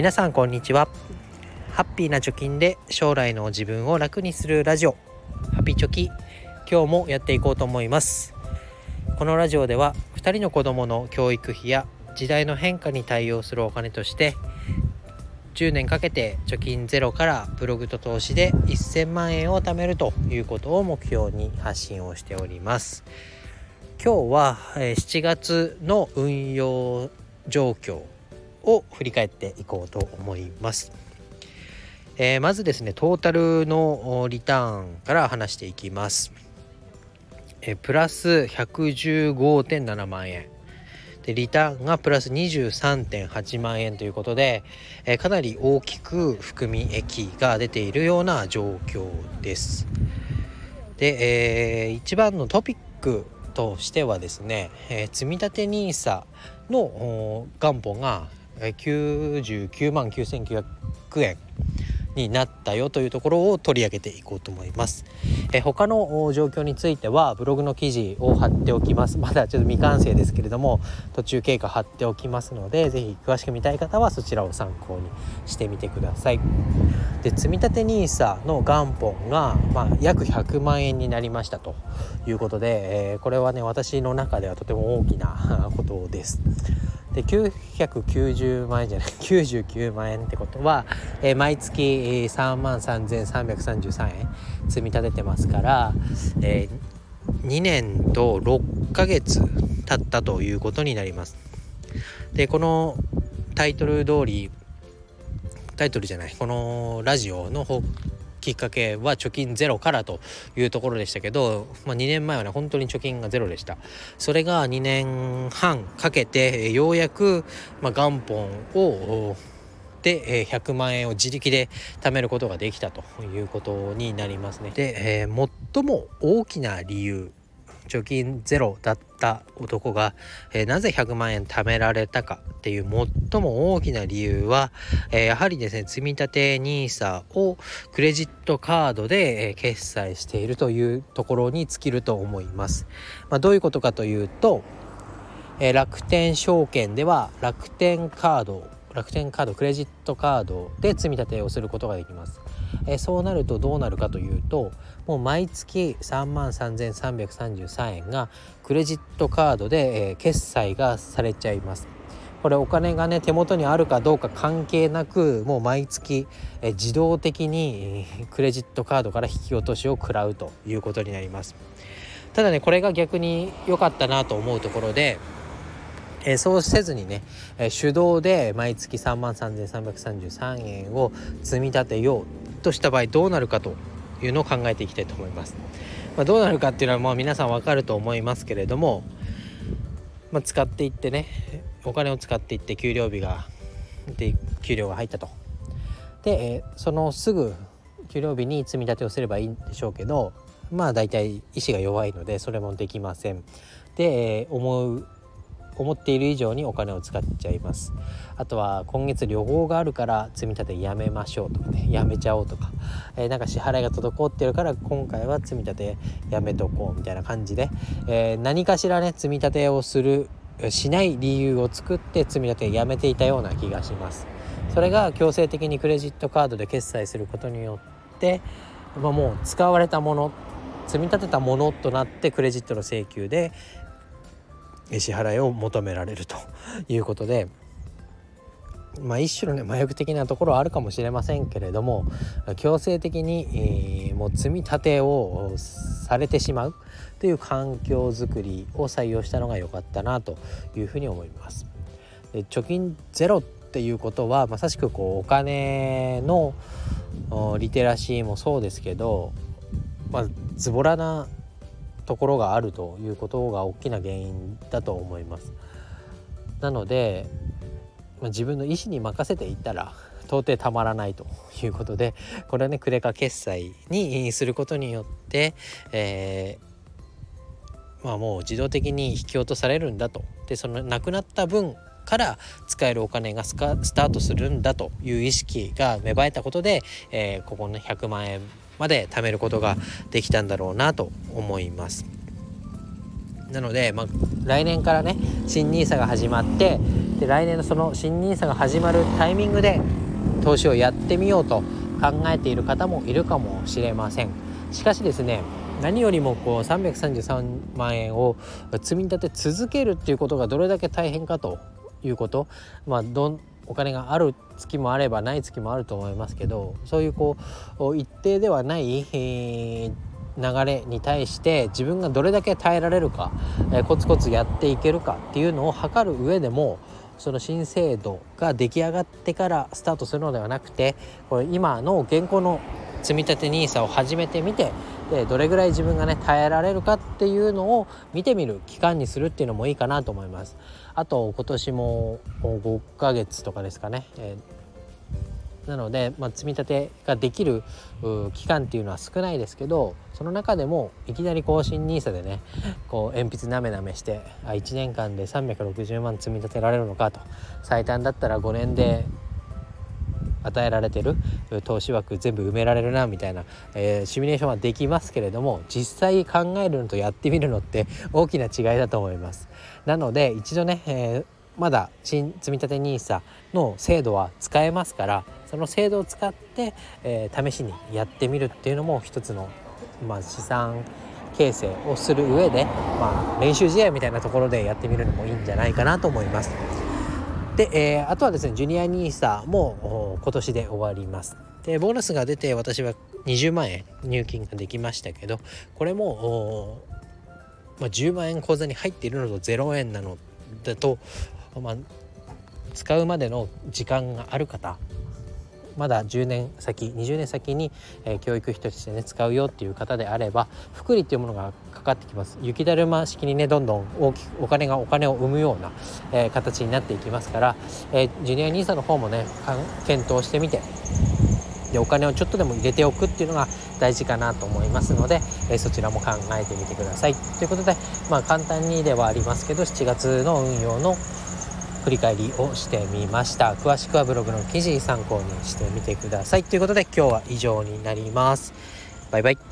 皆さんこんにちは。ハッピーな貯金で将来の自分を楽にするラジオ。ハピチョキ。今日もやっていこうと思います。このラジオでは2人の子供の教育費や時代の変化に対応するお金として10年かけて貯金ゼロからブログと投資で1000万円を貯めるということを目標に発信をしております。今日は7月の運用状況を振り返っていこうと思います。えー、まずですねトータルのリターンから話していきます。えー、プラス115.7万円でリターンがプラス23.8万円ということで、えー、かなり大きく含み益が出ているような状況です。で、えー、一番のトピックとしてはですね、えー、積立 NISA の元本が99万9900円になったよというところを取り上げていこうと思います。え他の状況についてはブログの記事を貼っておきます。まだちょっと未完成ですけれども途中経過貼っておきますので是非詳しく見たい方はそちらを参考にしてみてください。で積立 NISA の元本が、まあ、約100万円になりましたということで、えー、これはね私の中ではとても大きなことです。で990万円じゃない 99万円ってことは、えー、毎月3万3333円積み立ててますから、えー、2年と6ヶ月経ったということになります。でこのタイトル通りタイトルじゃないこのラジオのきっかけは貯金ゼロからというところでしたけど、まあ、2年前はね本当に貯金がゼロでした。それが2年半かけてようやく、まあ、元本をで100万円を自力で貯めることができたということになりますね。で、えー、最も大きな理由貯金ゼロだった男が、えー、なぜ100万円貯められたかっていう最も大きな理由は、えー、やはりですね積立 NISA をクレジットカードで、えー、決済しているというところに尽きると思います。まあ、どういうことかというと、え楽天証券では楽天カード楽天カードクレジットカードで積み立てをすることができます。えそうなるとどうなるかというともう毎月3万3333円がクレジットカードで、え決済がされちゃいます。これお金がね手元にあるかどうか関係なくもう毎月え自動的にクレジットカードから引き落としを食らうということになりますただねこれが逆に良かったなと思うところでえー、そうせずにね、えー、手動で毎月3万3333円を積み立てようとした場合どうなるかというのを考えていきたいと思います。まあ、どうなるかっていうのはまあ皆さんわかると思いますけれども、まあ、使っていってねお金を使っていって給料日がで給料が入ったと。で、えー、そのすぐ給料日に積み立てをすればいいんでしょうけどまあ大体意志が弱いのでそれもできません。で、えー、思う思っている以上にお金を使っちゃいます。あとは今月旅行があるから積み立てやめましょうとかねやめちゃおうとか、えー、なんか支払いが滞ってるから今回は積み立てやめとこうみたいな感じで、えー、何かしらね積み立てをするしない理由を作って積み立てやめていたような気がします。それが強制的にクレジットカードで決済することによって、まあ、もう使われたもの積み立てたものとなってクレジットの請求で支払いを求められるということで。まあ、一種のね麻薬的なところはあるかもしれませんけれども強制的に、えー、もう積み立てをされてしまうという環境づくりを採用したのが良かったなというふうに思います。で貯金ゼロっていうことはまさしくこうお金のリテラシーもそうですけど、まあ、ズボラなところがあるということが大きな原因だと思います。なので、まあ、自分の意思に任せていったら到底たまらないということでこれはねクレカ決済にすることによって、えー、まあもう自動的に引き落とされるんだとでそのなくなった分から使えるお金がスタートするんだという意識が芽生えたことで、えー、ここの100万円まで貯めることができたんだろうなと思います。なので、まあ、来年からね新 NISA が始まって、で来年のその新 NISA が始まるタイミングで投資をやってみようと考えている方もいるかもしれません。しかしですね何よりもこう333万円を積み立て続けるっていうことがどれだけ大変かということ。まあどお金がある月もあればない月もあると思いますけどそういうこう一定ではない、え、流れに対して自分がどれだけ耐えられるか、え、コツコツやっていけるかっていうのを測る上でもその新制度が出来上がってからスタートするのではなくてこれ今の現行の積立 NISA を始めてみてでどれぐらい自分がね耐えられるかっていうのを見てみる期間にするっていうのもいいかなと思います。あと今年も5ヶ月とかですかね、えー、なので、まあ、積み立てができる期間っていうのは少ないですけどその中でもいきなり更新 NISA でねこう鉛筆なめなめしてあ1年間で360万積み立てられるのかと。最短だったら5年で与えられてる投資枠全部埋められるなみたいな、えー、シミュレーションはできますけれども実際考えるのとやってみるのって大きな違いだと思います。なので一度ね、えー、まだ新積立 NISA の制度は使えますからその制度を使って、えー、試しにやってみるっていうのも一つの、まあ、資産形成をする上で、まあ、練習試合みたいなところでやってみるのもいいんじゃないかなと思います。で、えー、あとはですねジュニア NISA も今年で終わります。でボーナスが出て私は20万円入金ができましたけどこれも、まあ、10万円口座に入っているのと0円なのだと、まあ、使うまでの時間がある方まだ10年先20年先に、えー、教育費としてね使うよっていう方であれば福利っていうものがかかってきます雪だるま式にねどんどん大きくお金がお金を生むような、えー、形になっていきますから、えー、ジュニア NISA の方もね検討してみてでお金をちょっとでも入れておくっていうのが大事かなと思いますので、えー、そちらも考えてみてください。ということでまあ簡単にではありますけど7月の運用の振り返りをしてみました。詳しくはブログの記事参考にしてみてください。ということで今日は以上になります。バイバイ。